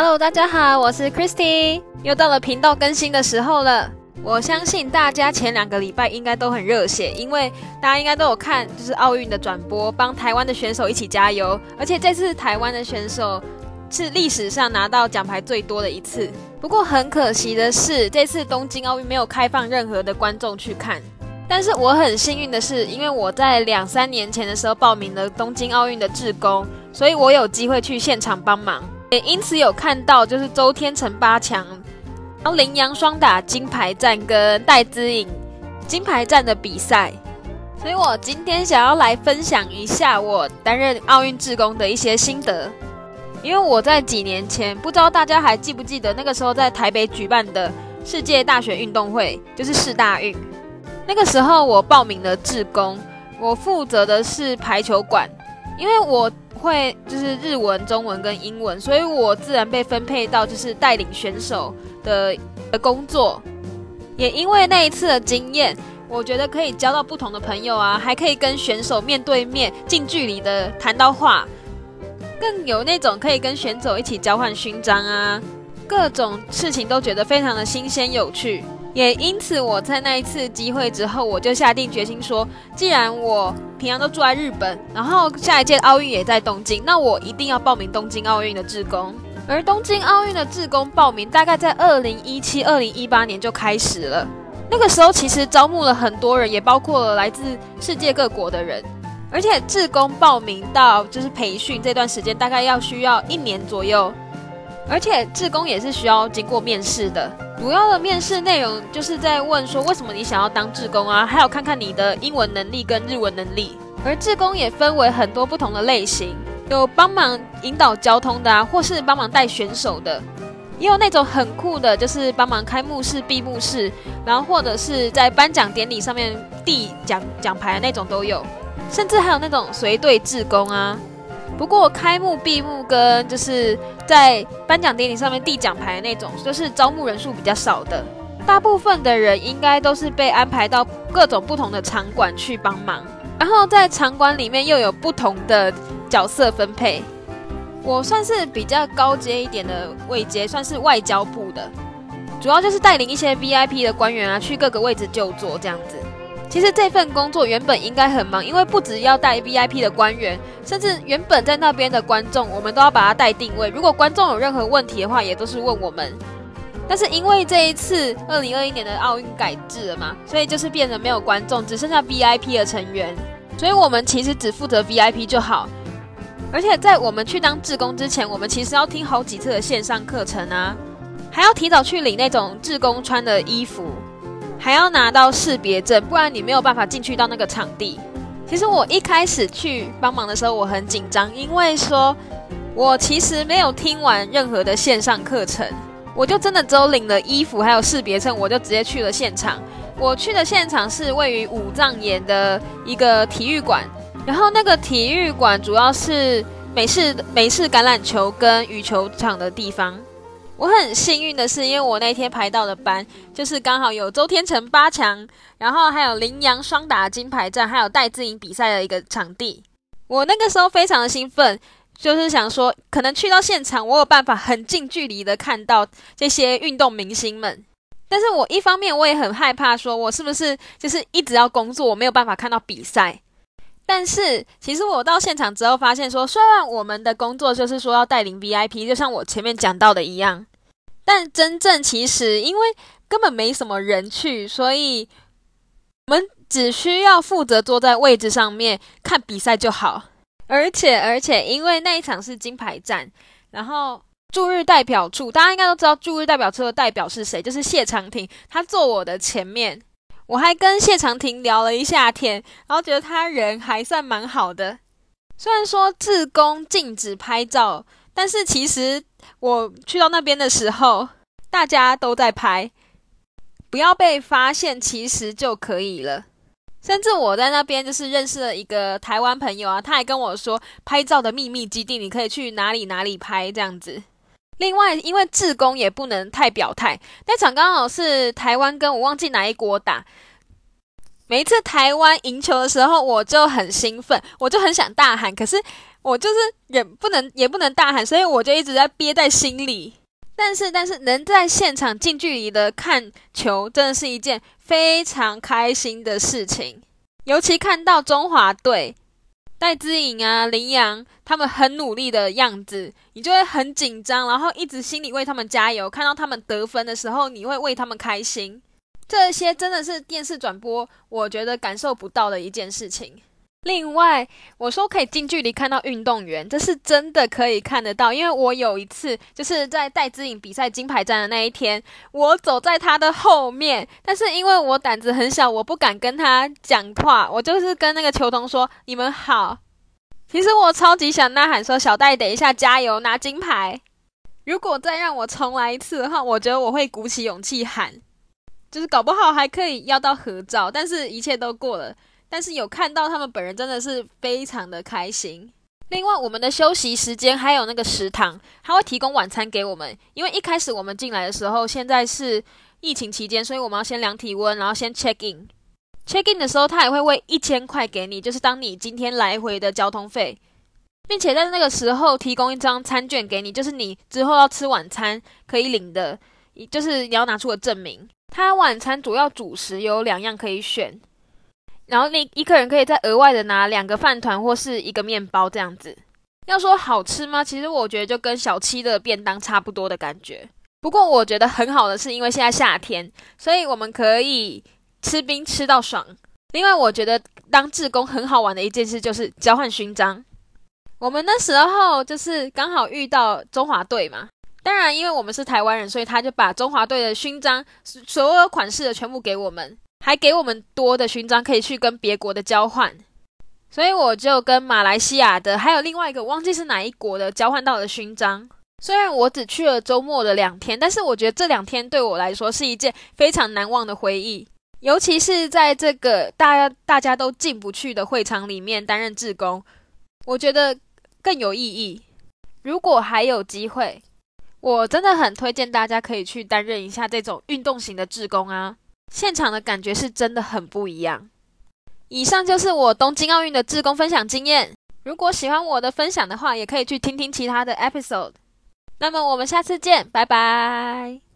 Hello，大家好，我是 Christy，又到了频道更新的时候了。我相信大家前两个礼拜应该都很热血，因为大家应该都有看，就是奥运的转播，帮台湾的选手一起加油。而且这次台湾的选手是历史上拿到奖牌最多的一次。不过很可惜的是，这次东京奥运没有开放任何的观众去看。但是我很幸运的是，因为我在两三年前的时候报名了东京奥运的志工，所以我有机会去现场帮忙，也因此有看到就是周天成八强，然后羚羊双打金牌战跟戴资颖金牌战的比赛。所以我今天想要来分享一下我担任奥运志工的一些心得，因为我在几年前，不知道大家还记不记得那个时候在台北举办的世界大学运动会，就是世大运。那个时候我报名了志工，我负责的是排球馆，因为我会就是日文、中文跟英文，所以我自然被分配到就是带领选手的的工作。也因为那一次的经验，我觉得可以交到不同的朋友啊，还可以跟选手面对面、近距离的谈到话，更有那种可以跟选手一起交换勋章啊，各种事情都觉得非常的新鲜有趣。也因此，我在那一次机会之后，我就下定决心说，既然我平常都住在日本，然后下一届奥运也在东京，那我一定要报名东京奥运的志工。而东京奥运的志工报名大概在二零一七、二零一八年就开始了。那个时候其实招募了很多人，也包括了来自世界各国的人。而且志工报名到就是培训这段时间，大概要需要一年左右。而且志工也是需要经过面试的。主要的面试内容就是在问说，为什么你想要当志工啊？还有看看你的英文能力跟日文能力。而志工也分为很多不同的类型，有帮忙引导交通的啊，或是帮忙带选手的，也有那种很酷的，就是帮忙开幕式、闭幕式，然后或者是在颁奖典礼上面递奖奖牌的那种都有，甚至还有那种随队志工啊。不过开幕、闭幕跟就是在颁奖典礼上面递奖牌那种，就是招募人数比较少的。大部分的人应该都是被安排到各种不同的场馆去帮忙，然后在场馆里面又有不同的角色分配。我算是比较高阶一点的位阶，算是外交部的，主要就是带领一些 VIP 的官员啊去各个位置就坐这样子。其实这份工作原本应该很忙，因为不只要带 VIP 的官员，甚至原本在那边的观众，我们都要把它带定位。如果观众有任何问题的话，也都是问我们。但是因为这一次二零二一年的奥运改制了嘛，所以就是变得没有观众，只剩下 VIP 的成员。所以我们其实只负责 VIP 就好。而且在我们去当志工之前，我们其实要听好几次的线上课程啊，还要提早去领那种志工穿的衣服。还要拿到识别证，不然你没有办法进去到那个场地。其实我一开始去帮忙的时候，我很紧张，因为说我其实没有听完任何的线上课程，我就真的只有领了衣服还有识别证，我就直接去了现场。我去的现场是位于五藏岩的一个体育馆，然后那个体育馆主要是美式美式橄榄球跟羽球场的地方。我很幸运的是，因为我那天排到的班就是刚好有周天成八强，然后还有羚羊双打金牌战，还有戴资颖比赛的一个场地。我那个时候非常的兴奋，就是想说，可能去到现场，我有办法很近距离的看到这些运动明星们。但是我一方面我也很害怕，说我是不是就是一直要工作，我没有办法看到比赛。但是其实我到现场之后发现，说虽然我们的工作就是说要带领 VIP，就像我前面讲到的一样。但真正其实，因为根本没什么人去，所以我们只需要负责坐在位置上面看比赛就好。而且，而且，因为那一场是金牌战，然后驻日代表处大家应该都知道，驻日代表处的代表是谁，就是谢长廷，他坐我的前面。我还跟谢长廷聊了一下天，然后觉得他人还算蛮好的。虽然说自宫禁止拍照。但是其实我去到那边的时候，大家都在拍，不要被发现，其实就可以了。甚至我在那边就是认识了一个台湾朋友啊，他还跟我说，拍照的秘密基地，你可以去哪里哪里拍这样子。另外，因为志工也不能太表态，那场刚好是台湾跟我忘记哪一国打，每一次台湾赢球的时候，我就很兴奋，我就很想大喊，可是我就是也不能也不能大喊，所以我就一直在憋在心里。但是，但是能在现场近距离的看球，真的是一件非常开心的事情。尤其看到中华队戴姿颖啊、林阳他们很努力的样子，你就会很紧张，然后一直心里为他们加油。看到他们得分的时候，你会为他们开心。这些真的是电视转播，我觉得感受不到的一件事情。另外，我说可以近距离看到运动员，这是真的可以看得到。因为我有一次就是在戴资颖比赛金牌战的那一天，我走在他的后面，但是因为我胆子很小，我不敢跟他讲话，我就是跟那个球童说：“你们好。”其实我超级想呐喊说：“小戴，等一下加油，拿金牌！”如果再让我重来一次的话，我觉得我会鼓起勇气喊。就是搞不好还可以要到合照，但是一切都过了。但是有看到他们本人，真的是非常的开心。另外，我们的休息时间还有那个食堂，他会提供晚餐给我们。因为一开始我们进来的时候，现在是疫情期间，所以我们要先量体温，然后先 check in。check in 的时候，他也会喂一千块给你，就是当你今天来回的交通费，并且在那个时候提供一张餐券给你，就是你之后要吃晚餐可以领的，就是你要拿出个证明。他晚餐主要主食有两样可以选，然后你一个人可以再额外的拿两个饭团或是一个面包这样子。要说好吃吗？其实我觉得就跟小七的便当差不多的感觉。不过我觉得很好的是，因为现在夏天，所以我们可以吃冰吃到爽。另外，我觉得当志工很好玩的一件事就是交换勋章。我们那时候就是刚好遇到中华队嘛。当然，因为我们是台湾人，所以他就把中华队的勋章所有款式的全部给我们，还给我们多的勋章可以去跟别国的交换。所以我就跟马来西亚的，还有另外一个忘记是哪一国的交换到了勋章。虽然我只去了周末的两天，但是我觉得这两天对我来说是一件非常难忘的回忆，尤其是在这个大家大家都进不去的会场里面担任志工，我觉得更有意义。如果还有机会。我真的很推荐大家可以去担任一下这种运动型的志工啊，现场的感觉是真的很不一样。以上就是我东京奥运的志工分享经验。如果喜欢我的分享的话，也可以去听听其他的 episode。那么我们下次见，拜拜。